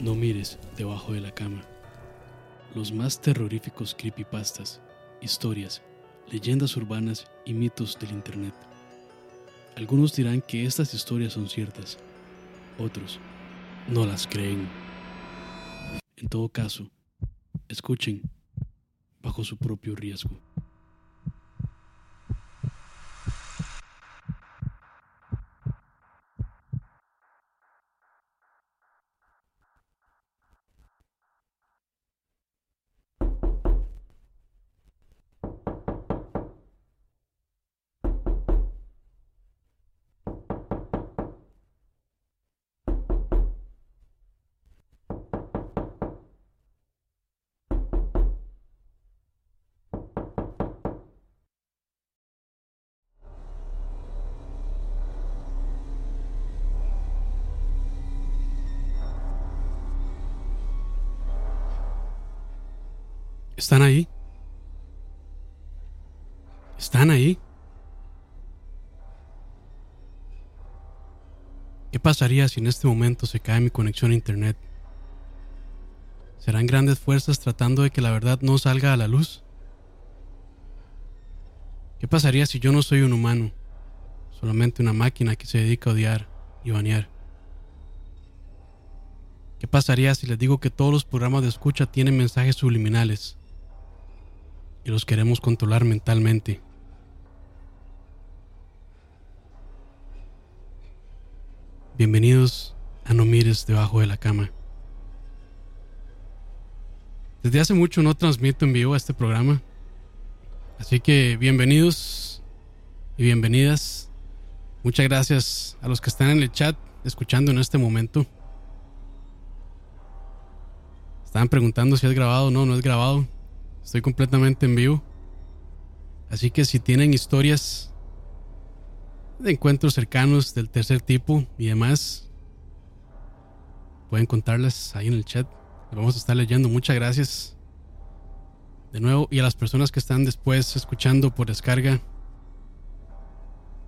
No mires debajo de la cama. Los más terroríficos creepypastas, historias, leyendas urbanas y mitos del Internet. Algunos dirán que estas historias son ciertas, otros no las creen. En todo caso, escuchen bajo su propio riesgo. ¿Están ahí? ¿Están ahí? ¿Qué pasaría si en este momento se cae mi conexión a Internet? ¿Serán grandes fuerzas tratando de que la verdad no salga a la luz? ¿Qué pasaría si yo no soy un humano, solamente una máquina que se dedica a odiar y banear? ¿Qué pasaría si les digo que todos los programas de escucha tienen mensajes subliminales? Y los queremos controlar mentalmente. Bienvenidos a No Mires debajo de la cama. Desde hace mucho no transmito en vivo este programa, así que bienvenidos y bienvenidas. Muchas gracias a los que están en el chat escuchando en este momento. Estaban preguntando si es grabado. No, no es grabado. Estoy completamente en vivo. Así que si tienen historias de encuentros cercanos del tercer tipo y demás, pueden contarlas ahí en el chat. vamos a estar leyendo. Muchas gracias. De nuevo, y a las personas que están después escuchando por descarga,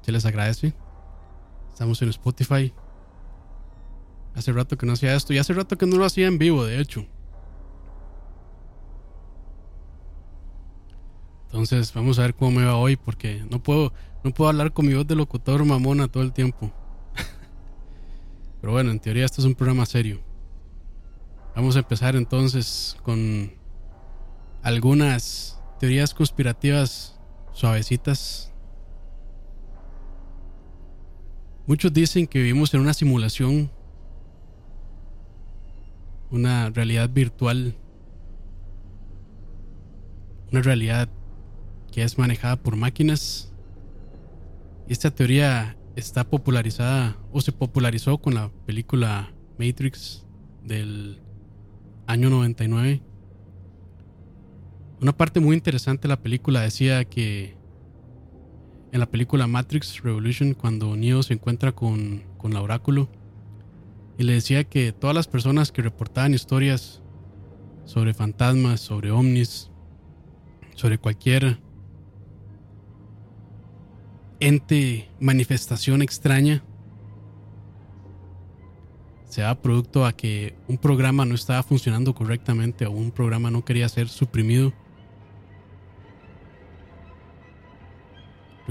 se les agradece. Estamos en Spotify. Hace rato que no hacía esto y hace rato que no lo hacía en vivo, de hecho. Entonces vamos a ver cómo me va hoy porque no puedo, no puedo hablar con mi voz de locutor mamona todo el tiempo. Pero bueno, en teoría esto es un programa serio. Vamos a empezar entonces con algunas teorías conspirativas suavecitas. Muchos dicen que vivimos en una simulación, una realidad virtual, una realidad que es manejada por máquinas. Esta teoría está popularizada o se popularizó con la película Matrix del año 99. Una parte muy interesante de la película decía que en la película Matrix Revolution, cuando Neo se encuentra con, con la oráculo, y le decía que todas las personas que reportaban historias sobre fantasmas, sobre ovnis, sobre cualquier ente, manifestación extraña, se da producto a que un programa no estaba funcionando correctamente o un programa no quería ser suprimido.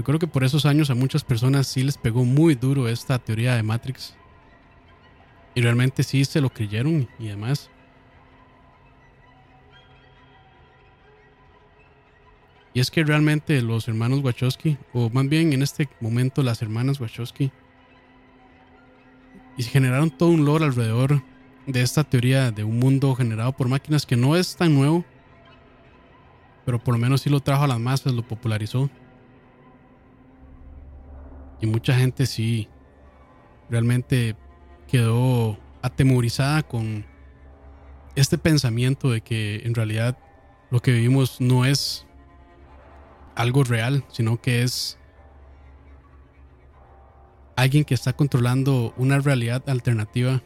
Creo que por esos años a muchas personas sí les pegó muy duro esta teoría de Matrix. Y realmente sí se lo creyeron y demás. Y es que realmente los hermanos Wachowski, o más bien en este momento las hermanas Wachowski, y generaron todo un lore alrededor de esta teoría de un mundo generado por máquinas que no es tan nuevo, pero por lo menos sí lo trajo a las masas, lo popularizó. Y mucha gente sí realmente quedó atemorizada con este pensamiento de que en realidad lo que vivimos no es algo real, sino que es alguien que está controlando una realidad alternativa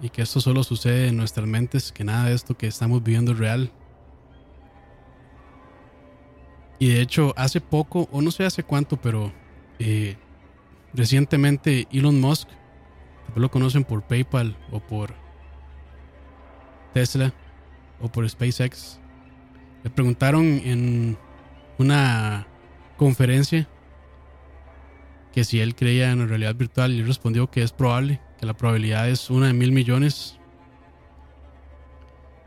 y que esto solo sucede en nuestras mentes, que nada de esto que estamos viviendo es real. Y de hecho, hace poco, o no sé hace cuánto, pero eh, recientemente Elon Musk, lo conocen por PayPal o por Tesla o por SpaceX. Le preguntaron en una conferencia que si él creía en realidad virtual y respondió que es probable, que la probabilidad es una de mil millones.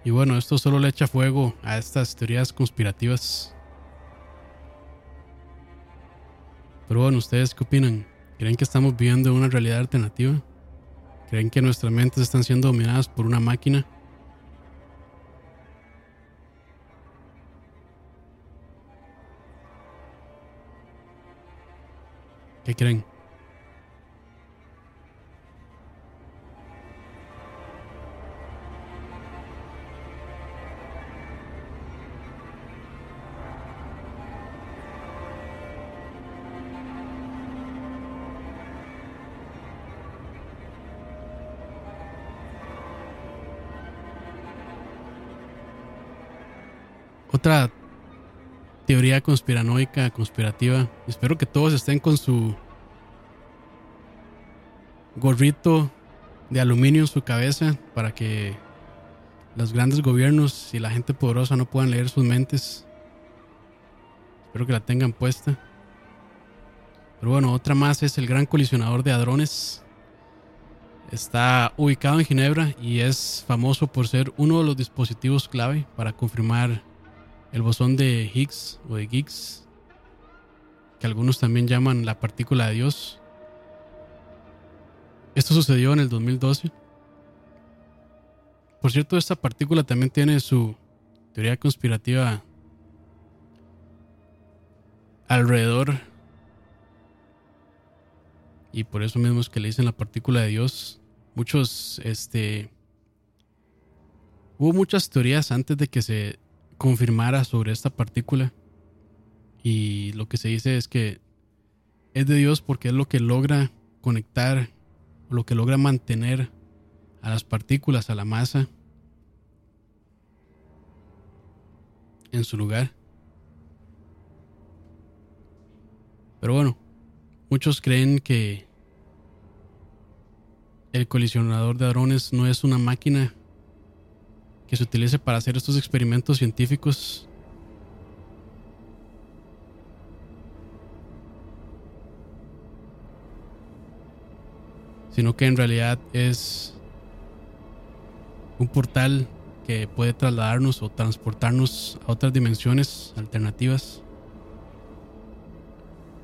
Y bueno, esto solo le echa fuego a estas teorías conspirativas. Pero bueno, ¿ustedes qué opinan? ¿Creen que estamos viviendo una realidad alternativa? ¿Creen que nuestras mentes están siendo dominadas por una máquina? ¿Qué creen? Otra teoría conspiranoica, conspirativa. Espero que todos estén con su gorrito de aluminio en su cabeza para que los grandes gobiernos y la gente poderosa no puedan leer sus mentes. Espero que la tengan puesta. Pero bueno, otra más es el Gran Colisionador de Hadrones. Está ubicado en Ginebra y es famoso por ser uno de los dispositivos clave para confirmar el bosón de Higgs o de Higgs, que algunos también llaman la partícula de Dios. Esto sucedió en el 2012. Por cierto, esta partícula también tiene su teoría conspirativa alrededor. Y por eso mismo es que le dicen la partícula de Dios. Muchos, este... Hubo muchas teorías antes de que se confirmara sobre esta partícula. Y lo que se dice es que es de Dios porque es lo que logra conectar, lo que logra mantener a las partículas, a la masa, en su lugar. Pero bueno, muchos creen que el colisionador de hadrones no es una máquina que se utilice para hacer estos experimentos científicos. Sino que en realidad es un portal que puede trasladarnos o transportarnos a otras dimensiones alternativas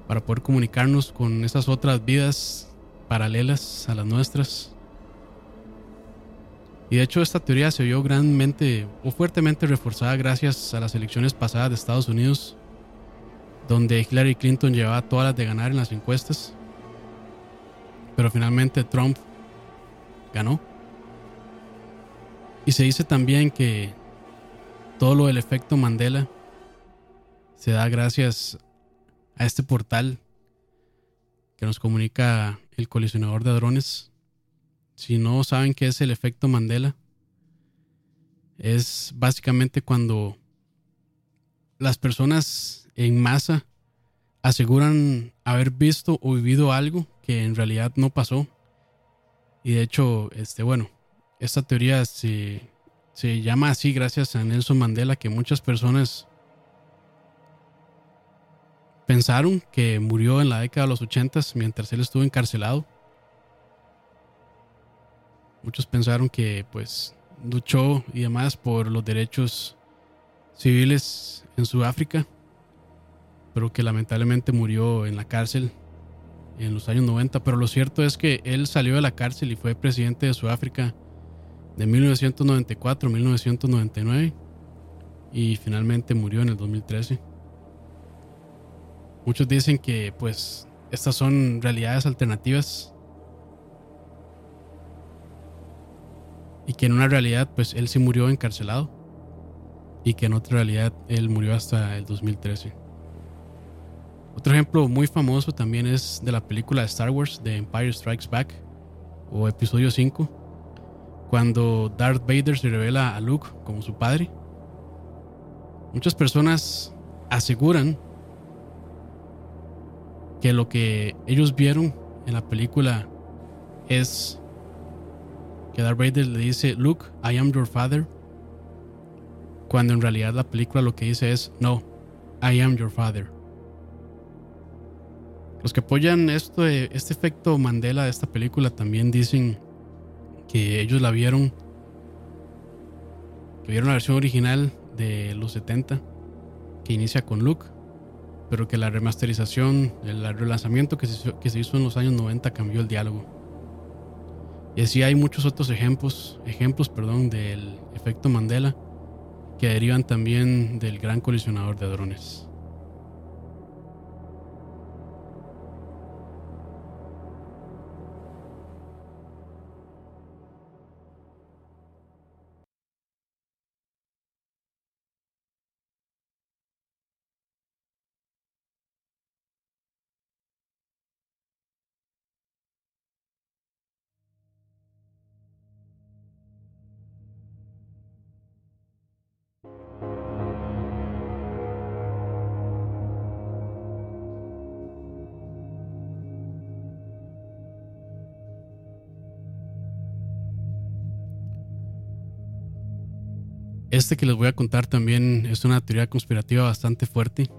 para poder comunicarnos con esas otras vidas paralelas a las nuestras. Y de hecho esta teoría se vio grandemente o fuertemente reforzada gracias a las elecciones pasadas de Estados Unidos, donde Hillary Clinton llevaba todas las de ganar en las encuestas, pero finalmente Trump ganó. Y se dice también que todo lo del efecto Mandela se da gracias a este portal que nos comunica el colisionador de drones si no saben qué es el efecto Mandela, es básicamente cuando las personas en masa aseguran haber visto o vivido algo que en realidad no pasó. Y de hecho, este, bueno, esta teoría se, se llama así gracias a Nelson Mandela, que muchas personas pensaron que murió en la década de los 80 mientras él estuvo encarcelado Muchos pensaron que pues luchó y demás por los derechos civiles en Sudáfrica, pero que lamentablemente murió en la cárcel en los años 90. Pero lo cierto es que él salió de la cárcel y fue presidente de Sudáfrica de 1994 a 1999 y finalmente murió en el 2013. Muchos dicen que pues estas son realidades alternativas y que en una realidad pues él sí murió encarcelado y que en otra realidad él murió hasta el 2013. Otro ejemplo muy famoso también es de la película de Star Wars de Empire Strikes Back o episodio 5, cuando Darth Vader se revela a Luke como su padre. Muchas personas aseguran que lo que ellos vieron en la película es que Darth Vader le dice, Luke, I am your father, cuando en realidad la película lo que dice es, no, I am your father. Los que apoyan esto, este efecto Mandela de esta película también dicen que ellos la vieron, que vieron la versión original de los 70, que inicia con Luke, pero que la remasterización, el relanzamiento que se hizo en los años 90 cambió el diálogo. Y así hay muchos otros ejemplos, ejemplos perdón, del efecto Mandela que derivan también del gran colisionador de drones. Este que les voy a contar también es una teoría conspirativa bastante fuerte.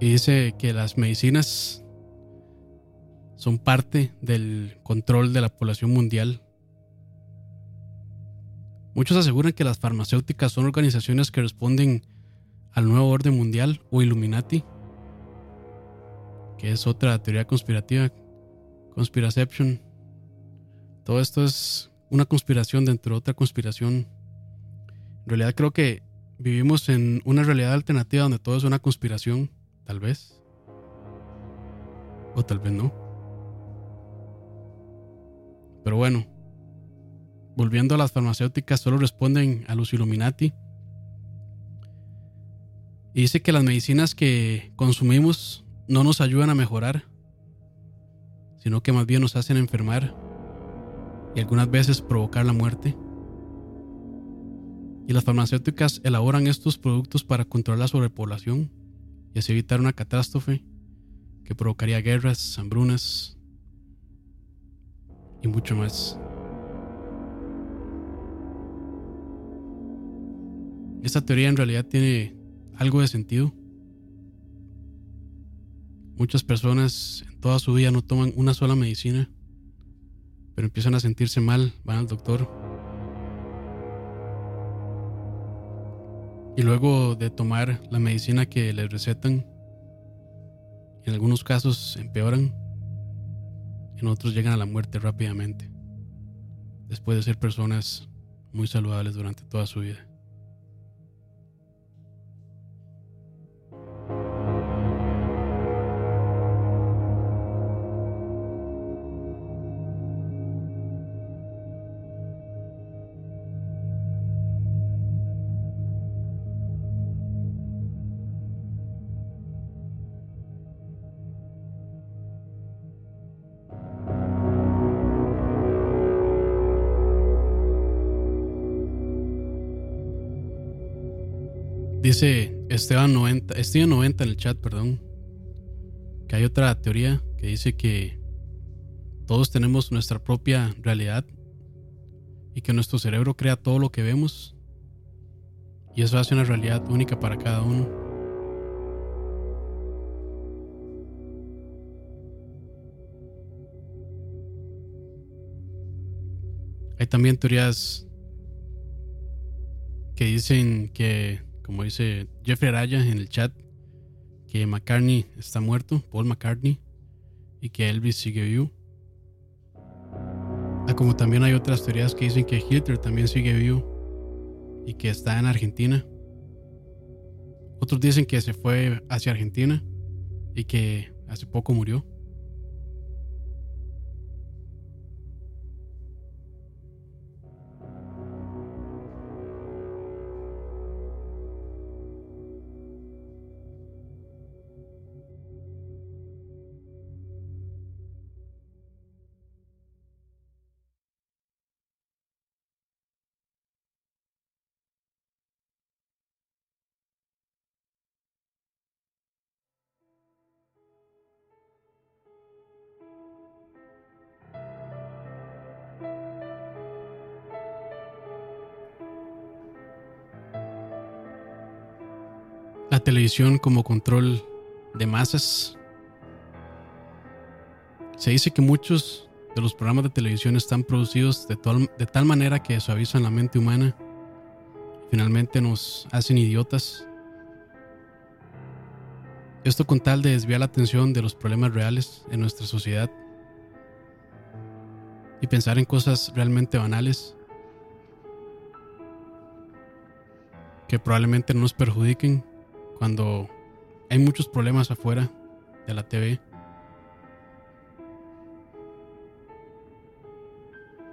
Y dice que las medicinas son parte del control de la población mundial. Muchos aseguran que las farmacéuticas son organizaciones que responden al nuevo orden mundial o Illuminati, que es otra teoría conspirativa, conspiraception. Todo esto es una conspiración dentro de otra conspiración. En realidad creo que vivimos en una realidad alternativa donde todo es una conspiración, tal vez. O tal vez no. Pero bueno, volviendo a las farmacéuticas, solo responden a los Illuminati. Y dice que las medicinas que consumimos no nos ayudan a mejorar, sino que más bien nos hacen enfermar y algunas veces provocar la muerte. Y las farmacéuticas elaboran estos productos para controlar la sobrepoblación y así evitar una catástrofe que provocaría guerras, hambrunas y mucho más. Esta teoría en realidad tiene algo de sentido. Muchas personas en toda su vida no toman una sola medicina pero empiezan a sentirse mal, van al doctor. Y luego de tomar la medicina que les recetan, en algunos casos empeoran, en otros llegan a la muerte rápidamente, después de ser personas muy saludables durante toda su vida. Dice Esteban 90, Esteban 90 en el chat, perdón, que hay otra teoría que dice que todos tenemos nuestra propia realidad y que nuestro cerebro crea todo lo que vemos y eso hace una realidad única para cada uno. Hay también teorías que dicen que como dice Jeffrey Araya en el chat, que McCartney está muerto, Paul McCartney, y que Elvis sigue vivo. Ah, como también hay otras teorías que dicen que Hitler también sigue vivo y que está en Argentina. Otros dicen que se fue hacia Argentina y que hace poco murió. Televisión como control de masas. Se dice que muchos de los programas de televisión están producidos de, de tal manera que suavizan la mente humana. Finalmente nos hacen idiotas. Esto con tal de desviar la atención de los problemas reales en nuestra sociedad y pensar en cosas realmente banales que probablemente no nos perjudiquen cuando hay muchos problemas afuera de la TV.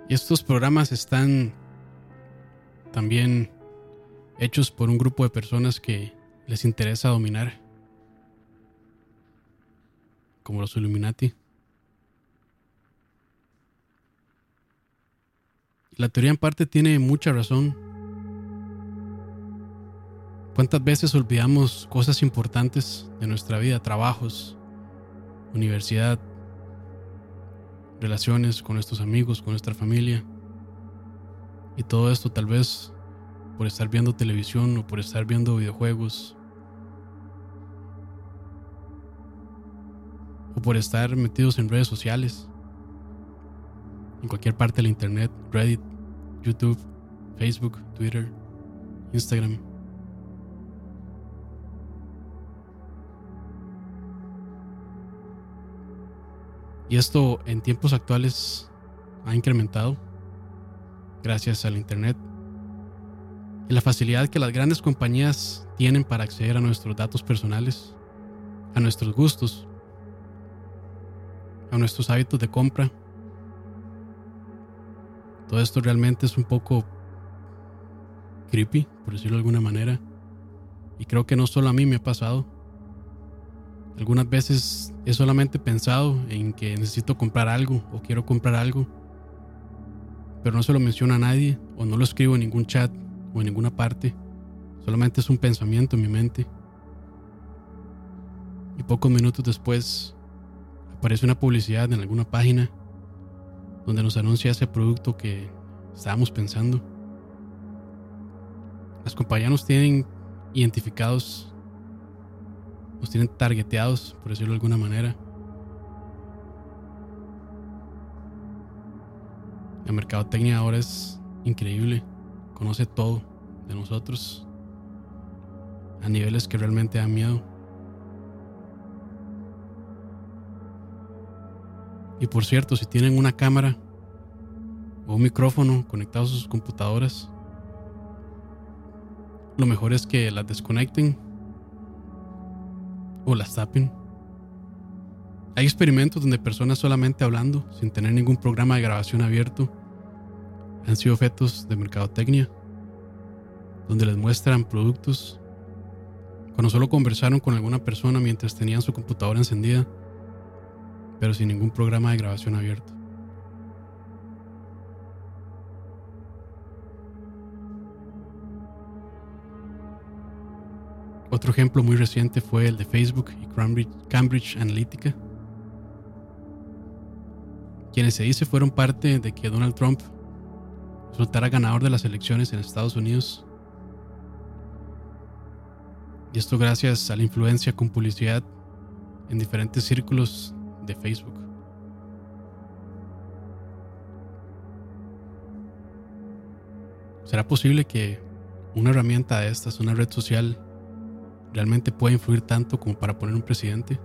Y estos programas están también hechos por un grupo de personas que les interesa dominar, como los Illuminati. La teoría en parte tiene mucha razón. ¿Cuántas veces olvidamos cosas importantes de nuestra vida? Trabajos, universidad, relaciones con nuestros amigos, con nuestra familia. Y todo esto tal vez por estar viendo televisión o por estar viendo videojuegos. O por estar metidos en redes sociales. En cualquier parte del internet, Reddit, YouTube, Facebook, Twitter, Instagram. Y esto en tiempos actuales ha incrementado gracias al Internet y la facilidad que las grandes compañías tienen para acceder a nuestros datos personales, a nuestros gustos, a nuestros hábitos de compra. Todo esto realmente es un poco creepy, por decirlo de alguna manera. Y creo que no solo a mí me ha pasado. Algunas veces he solamente pensado en que necesito comprar algo o quiero comprar algo, pero no se lo menciono a nadie o no lo escribo en ningún chat o en ninguna parte. Solamente es un pensamiento en mi mente. Y pocos minutos después aparece una publicidad en alguna página donde nos anuncia ese producto que estábamos pensando. Las compañías nos tienen identificados nos tienen targeteados, por decirlo de alguna manera. La mercadotecnia ahora es increíble, conoce todo de nosotros a niveles que realmente dan miedo. Y por cierto, si tienen una cámara o un micrófono conectados a sus computadoras, lo mejor es que las desconecten o las tapen. Hay experimentos donde personas solamente hablando, sin tener ningún programa de grabación abierto, han sido objetos de mercadotecnia, donde les muestran productos cuando solo conversaron con alguna persona mientras tenían su computadora encendida, pero sin ningún programa de grabación abierto. Otro ejemplo muy reciente fue el de Facebook y Cambridge, Analytica, quienes se dice fueron parte de que Donald Trump resultara ganador de las elecciones en Estados Unidos. Y esto gracias a la influencia con publicidad en diferentes círculos de Facebook. ¿Será posible que una herramienta de estas, una red social, realmente puede influir tanto como para poner un presidente?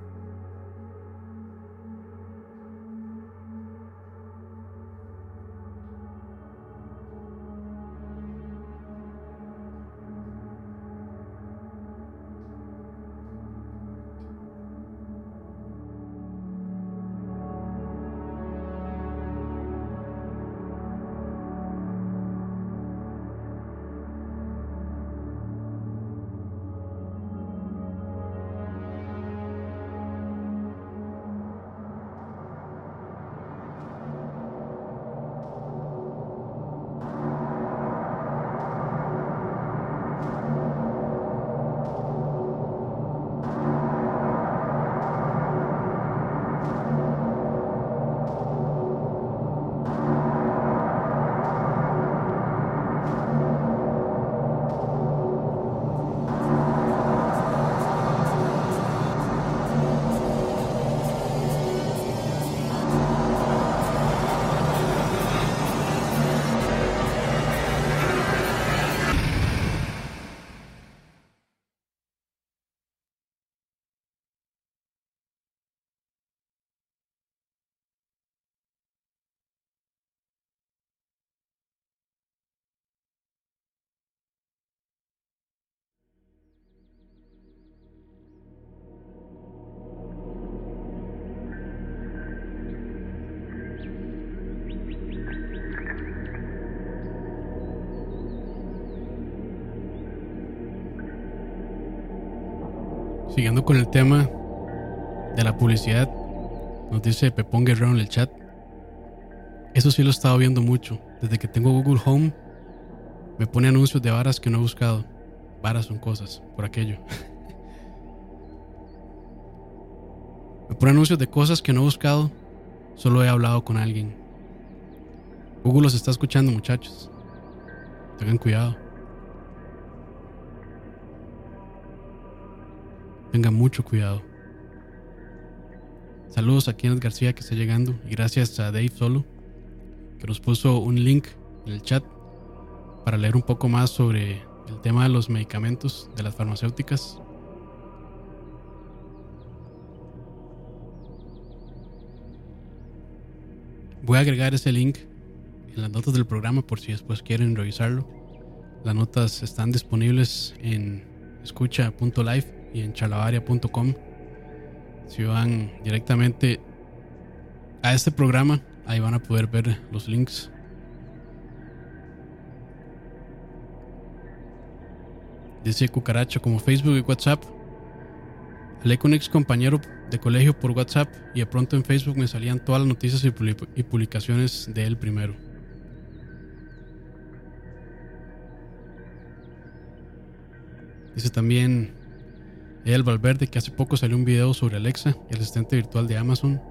Siguiendo con el tema de la publicidad, nos dice Pepón Guerrero en el chat. Eso sí lo he estado viendo mucho. Desde que tengo Google Home, me pone anuncios de varas que no he buscado. Varas son cosas, por aquello. me pone anuncios de cosas que no he buscado, solo he hablado con alguien. Google los está escuchando, muchachos. Tengan cuidado. Tengan mucho cuidado. Saludos a Kenneth García que está llegando y gracias a Dave Solo que nos puso un link en el chat para leer un poco más sobre el tema de los medicamentos de las farmacéuticas. Voy a agregar ese link en las notas del programa por si después quieren revisarlo. Las notas están disponibles en escucha.live y en charlavaria.com. Si van directamente a este programa, ahí van a poder ver los links. Dice Cucaracha como Facebook y WhatsApp. Hablé con un ex compañero de colegio por WhatsApp y de pronto en Facebook me salían todas las noticias y publicaciones de él primero. Dice también el Valverde que hace poco salió un video sobre Alexa, el asistente virtual de Amazon.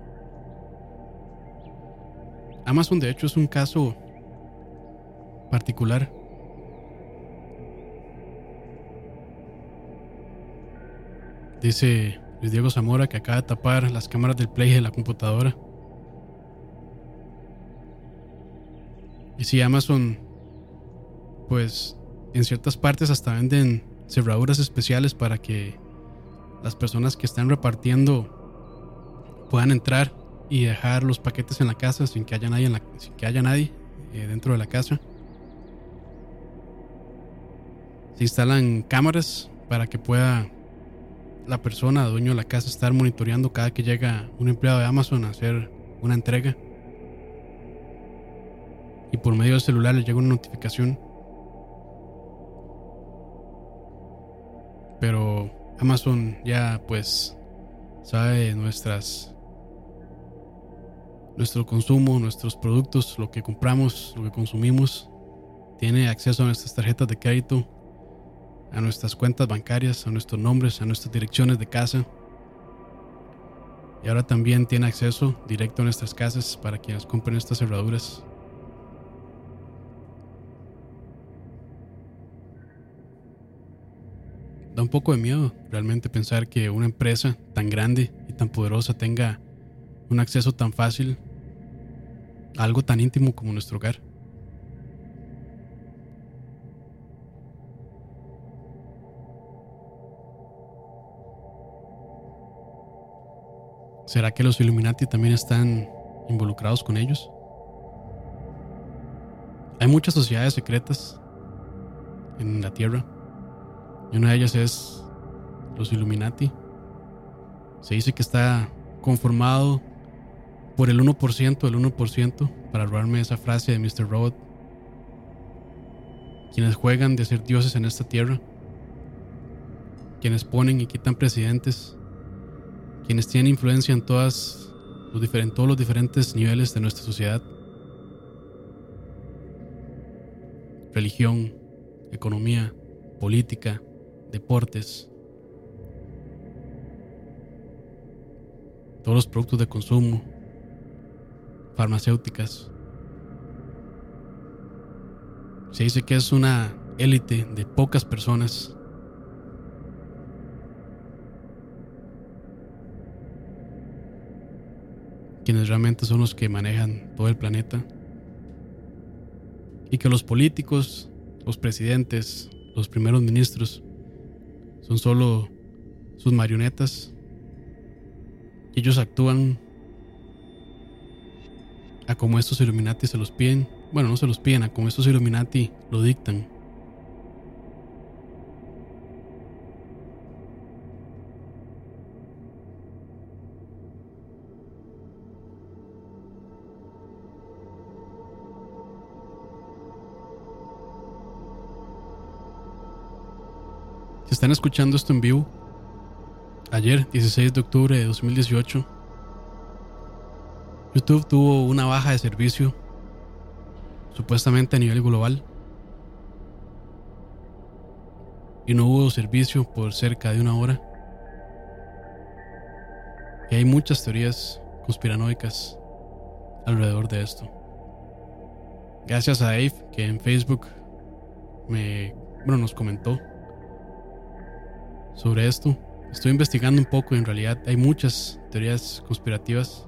Amazon de hecho es un caso particular. Dice Luis Diego Zamora que acaba de tapar las cámaras del play de la computadora. Y si Amazon, pues en ciertas partes hasta venden cerraduras especiales para que las personas que están repartiendo puedan entrar y dejar los paquetes en la casa sin que haya nadie, en la, sin que haya nadie eh, dentro de la casa. Se instalan cámaras para que pueda la persona, dueño de la casa, estar monitoreando cada que llega un empleado de Amazon a hacer una entrega. Y por medio del celular le llega una notificación. Pero Amazon ya pues sabe nuestras nuestro consumo, nuestros productos, lo que compramos, lo que consumimos. Tiene acceso a nuestras tarjetas de crédito, a nuestras cuentas bancarias, a nuestros nombres, a nuestras direcciones de casa. Y ahora también tiene acceso directo a nuestras casas para quienes compren estas cerraduras. Da un poco de miedo realmente pensar que una empresa tan grande y tan poderosa tenga un acceso tan fácil a algo tan íntimo como nuestro hogar. ¿Será que los Illuminati también están involucrados con ellos? Hay muchas sociedades secretas en la Tierra y una de ellas es los Illuminati. Se dice que está conformado por el 1%, el 1%, para robarme esa frase de Mr. Robot. Quienes juegan de ser dioses en esta tierra. Quienes ponen y quitan presidentes. Quienes tienen influencia en todas todos los diferentes niveles de nuestra sociedad. Religión, economía, política, deportes, todos los productos de consumo, farmacéuticas. Se dice que es una élite de pocas personas quienes realmente son los que manejan todo el planeta. Y que los políticos, los presidentes, los primeros ministros, son solo sus marionetas. Ellos actúan a como estos Illuminati se los piden. Bueno, no se los piden, a como estos Illuminati lo dictan. Están escuchando esto en vivo, Ayer, 16 de octubre de 2018, YouTube tuvo una baja de servicio, supuestamente a nivel global, y no hubo servicio por cerca de una hora. Y hay muchas teorías conspiranoicas alrededor de esto. Gracias a Dave que en Facebook me bueno, nos comentó sobre esto. Estoy investigando un poco y en realidad hay muchas teorías conspirativas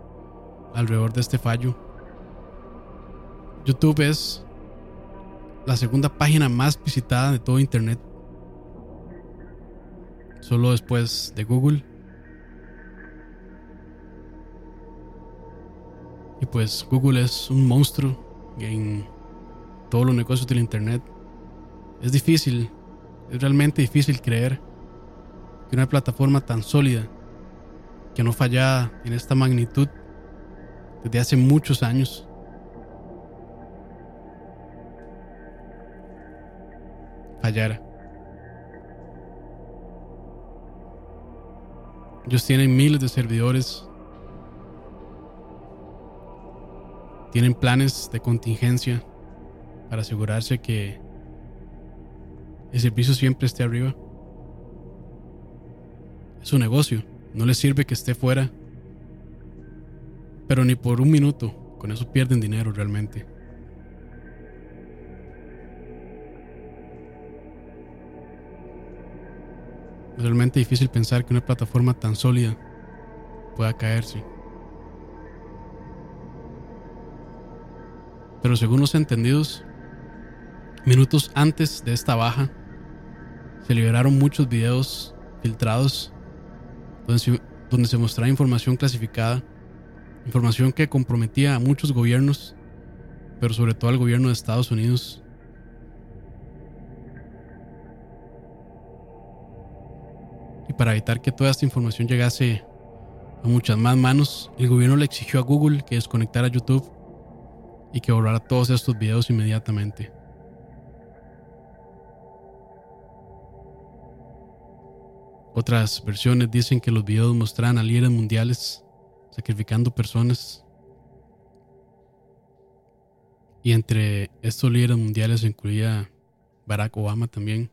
alrededor de este fallo. YouTube es la segunda página más visitada de todo Internet. Solo después de Google. Y pues Google es un monstruo en todos los negocios del Internet. Es difícil, es realmente difícil creer que una plataforma tan sólida, que no falla en esta magnitud desde hace muchos años, fallara. Ellos tienen miles de servidores, tienen planes de contingencia para asegurarse que el servicio siempre esté arriba. Es un negocio, no les sirve que esté fuera. Pero ni por un minuto, con eso pierden dinero realmente. Es realmente difícil pensar que una plataforma tan sólida pueda caerse. Pero según los entendidos, minutos antes de esta baja, se liberaron muchos videos filtrados donde se, mostraba información clasificada, información que comprometía a muchos gobiernos, pero sobre todo al gobierno de Estados Unidos. Y para evitar que toda esta información llegase a muchas más manos, el gobierno le exigió a Google que desconectara YouTube y que borrara todos estos videos inmediatamente. Otras versiones dicen que los videos mostraban a líderes mundiales sacrificando personas. Y entre estos líderes mundiales se incluía Barack Obama también.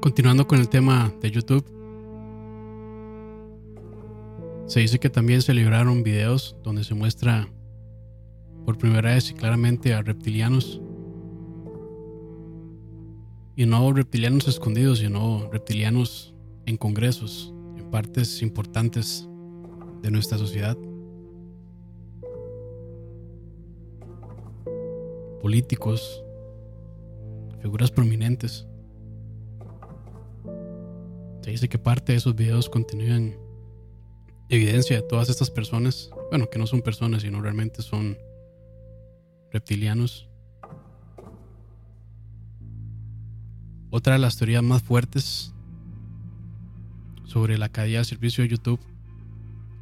Continuando con el tema de YouTube, se dice que también se libraron videos donde se muestra por primera vez y claramente a reptilianos. Y no reptilianos escondidos, sino reptilianos en congresos, en partes importantes de nuestra sociedad. Políticos, figuras prominentes. Se dice que parte de esos videos continúan evidencia de todas estas personas, bueno, que no son personas, sino realmente son reptilianos. Otra de las teorías más fuertes sobre la caída del servicio de YouTube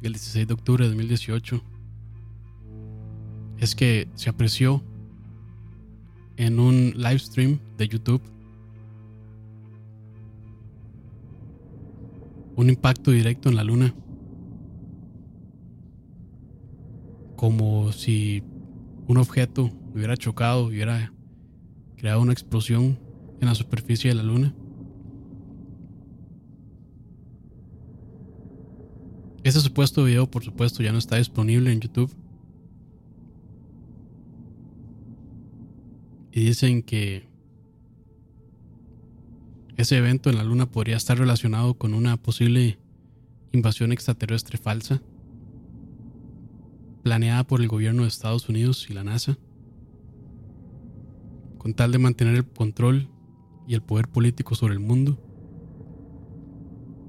el 16 de octubre de 2018 es que se apreció en un live stream de YouTube un impacto directo en la luna. Como si un objeto hubiera chocado, hubiera creado una explosión en la superficie de la luna. Este supuesto video, por supuesto, ya no está disponible en YouTube. Y dicen que ese evento en la Luna podría estar relacionado con una posible invasión extraterrestre falsa planeada por el gobierno de Estados Unidos y la NASA, con tal de mantener el control y el poder político sobre el mundo,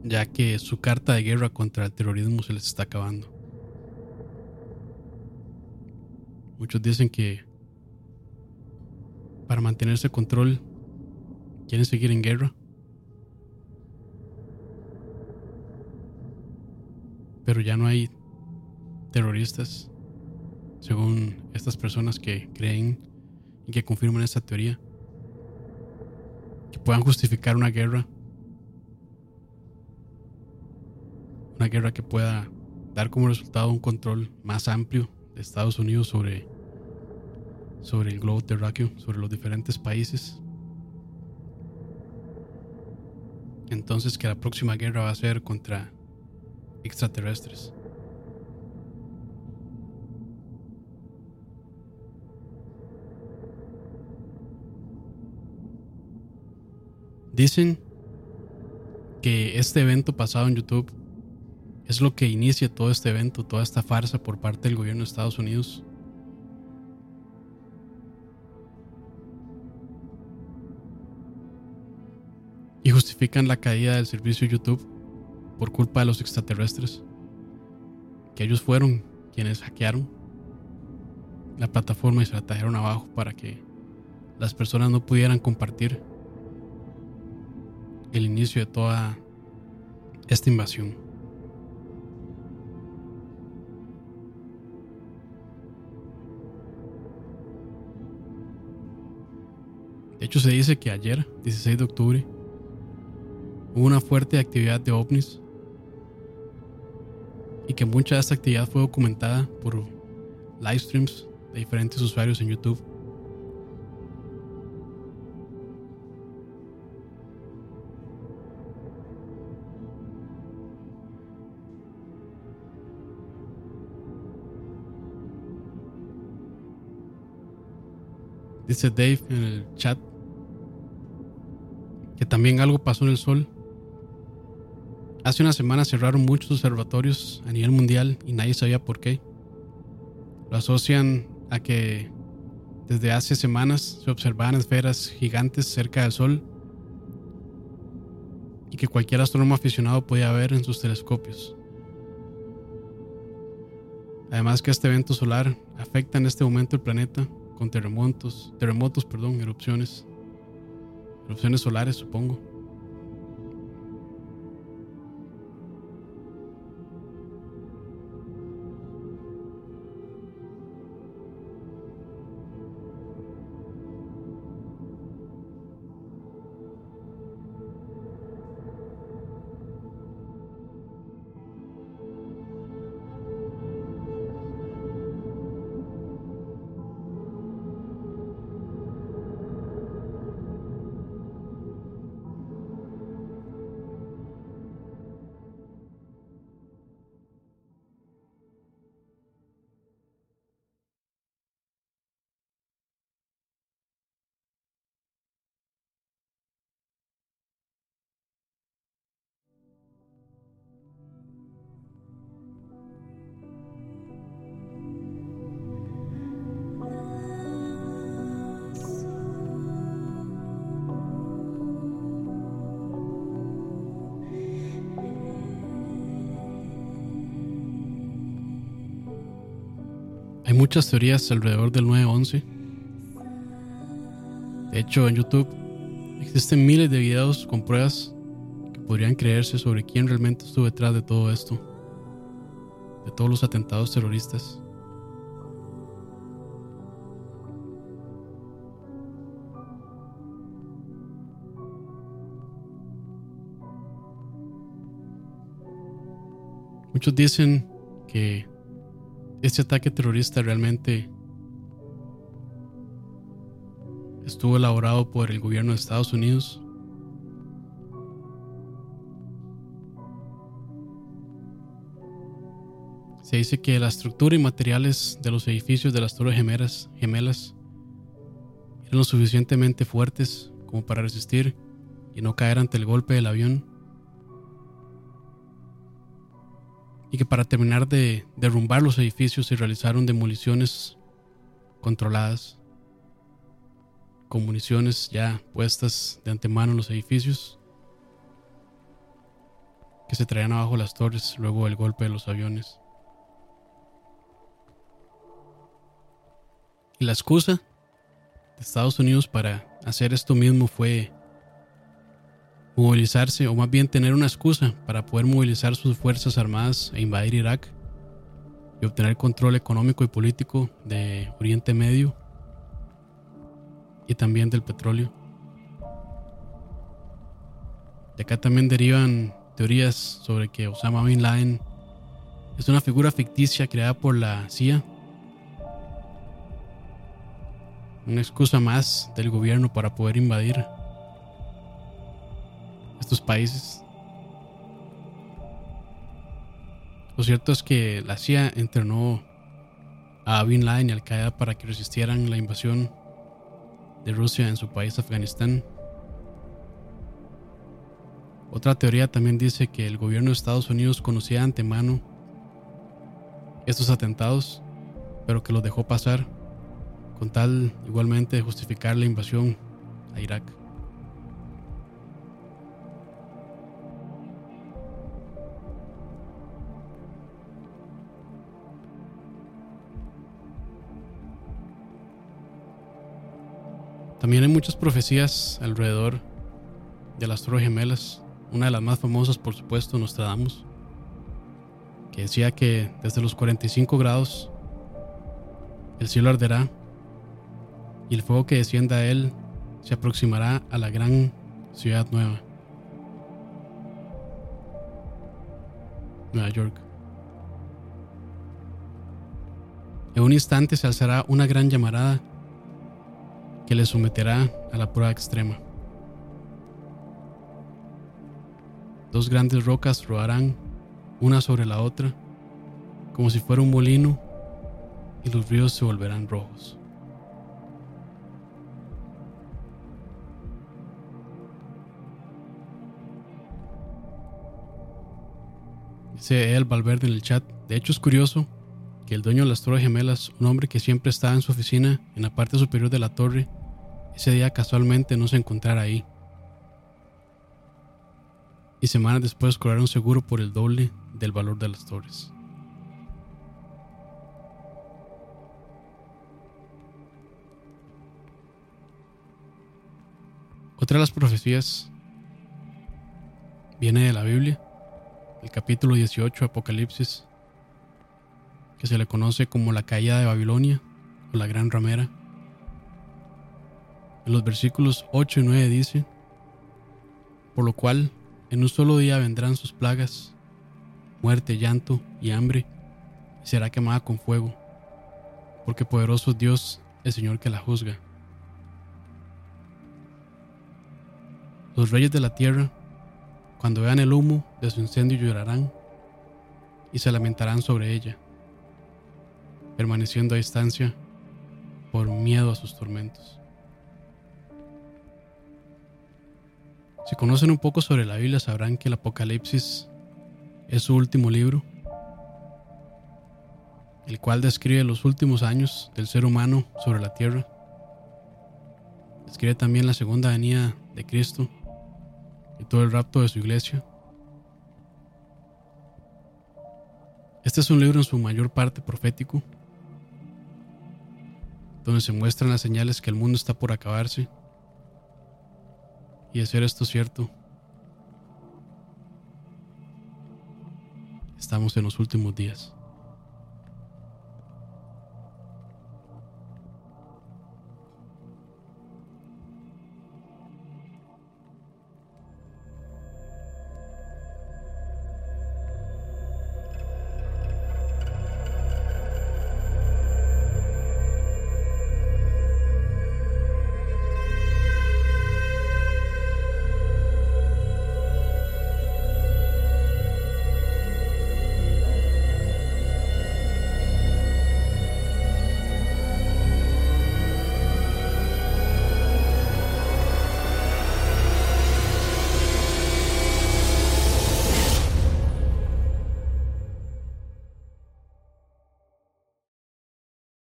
ya que su carta de guerra contra el terrorismo se les está acabando. Muchos dicen que para mantenerse control quieren seguir en guerra. pero ya no hay terroristas, según estas personas que creen y que confirman esta teoría, que puedan justificar una guerra, una guerra que pueda dar como resultado un control más amplio de Estados Unidos sobre, sobre el globo terráqueo, sobre los diferentes países. Entonces que la próxima guerra va a ser contra extraterrestres. Dicen que este evento pasado en YouTube es lo que inicia todo este evento, toda esta farsa por parte del gobierno de Estados Unidos. Y justifican la caída del servicio YouTube por culpa de los extraterrestres. Que ellos fueron quienes hackearon la plataforma y se la trajeron abajo para que las personas no pudieran compartir el inicio de toda esta invasión. De hecho, se dice que ayer, 16 de octubre, hubo una fuerte actividad de ovnis y que mucha de esta actividad fue documentada por live streams de diferentes usuarios en YouTube. Dice Dave en el chat que también algo pasó en el sol. Hace una semana cerraron muchos observatorios a nivel mundial y nadie sabía por qué. Lo asocian a que desde hace semanas se observaban esferas gigantes cerca del Sol y que cualquier astrónomo aficionado podía ver en sus telescopios. Además que este evento solar afecta en este momento el planeta con terremotos, terremotos, perdón, erupciones, erupciones solares, supongo. Muchas teorías alrededor del 9-11. De hecho, en YouTube existen miles de videos con pruebas que podrían creerse sobre quién realmente estuvo detrás de todo esto, de todos los atentados terroristas. Muchos dicen que este ataque terrorista realmente estuvo elaborado por el gobierno de Estados Unidos. Se dice que la estructura y materiales de los edificios de las Torres Gemelas, eran lo suficientemente fuertes como para resistir y no caer ante el golpe del avión. Y que para terminar de derrumbar los edificios se realizaron demoliciones controladas con municiones ya puestas de antemano en los edificios que se traían abajo las torres luego del golpe de los aviones. Y la excusa de Estados Unidos para hacer esto mismo fue movilizarse o más bien tener una excusa para poder movilizar sus fuerzas armadas e invadir Irak y obtener control económico y político de Oriente Medio y también del petróleo. De acá también derivan teorías sobre que Osama Bin Laden es una figura ficticia creada por la CIA. Una excusa más del gobierno para poder invadir estos países. Lo cierto es que la CIA entrenó a Bin Laden y Al Qaeda para que resistieran la invasión de Rusia en su país Afganistán. Otra teoría también dice que el gobierno de Estados Unidos conocía antemano estos atentados, pero que los dejó pasar con tal igualmente de justificar la invasión a Irak. También hay muchas profecías alrededor de las Torres Gemelas. Una de las más famosas, por supuesto, Nostradamus, que decía que desde los 45 grados el cielo arderá y el fuego que descienda a él se aproximará a la gran ciudad nueva, Nueva York. En un instante se alzará una gran llamarada que le someterá a la prueba extrema. Dos grandes rocas rodarán una sobre la otra, como si fuera un molino, y los ríos se volverán rojos. Dice el Valverde en el chat. De hecho, es curioso que el dueño de las Torres Gemelas, un hombre que siempre estaba en su oficina en la parte superior de la torre, ese día casualmente no se encontrara ahí. Y semanas después cobraron seguro por el doble del valor de las torres. Otra de las profecías viene de la Biblia, el capítulo 18, Apocalipsis, que se le conoce como la caída de Babilonia o la gran ramera. En los versículos 8 y 9 dice, por lo cual en un solo día vendrán sus plagas, muerte, llanto y hambre, y será quemada con fuego, porque poderoso es Dios, el Señor que la juzga. Los reyes de la tierra, cuando vean el humo de su incendio, llorarán y se lamentarán sobre ella, permaneciendo a distancia por miedo a sus tormentos. Si conocen un poco sobre la Biblia sabrán que el Apocalipsis es su último libro, el cual describe los últimos años del ser humano sobre la tierra. Describe también la segunda venida de Cristo y todo el rapto de su iglesia. Este es un libro en su mayor parte profético, donde se muestran las señales que el mundo está por acabarse y hacer esto cierto, estamos en los últimos días.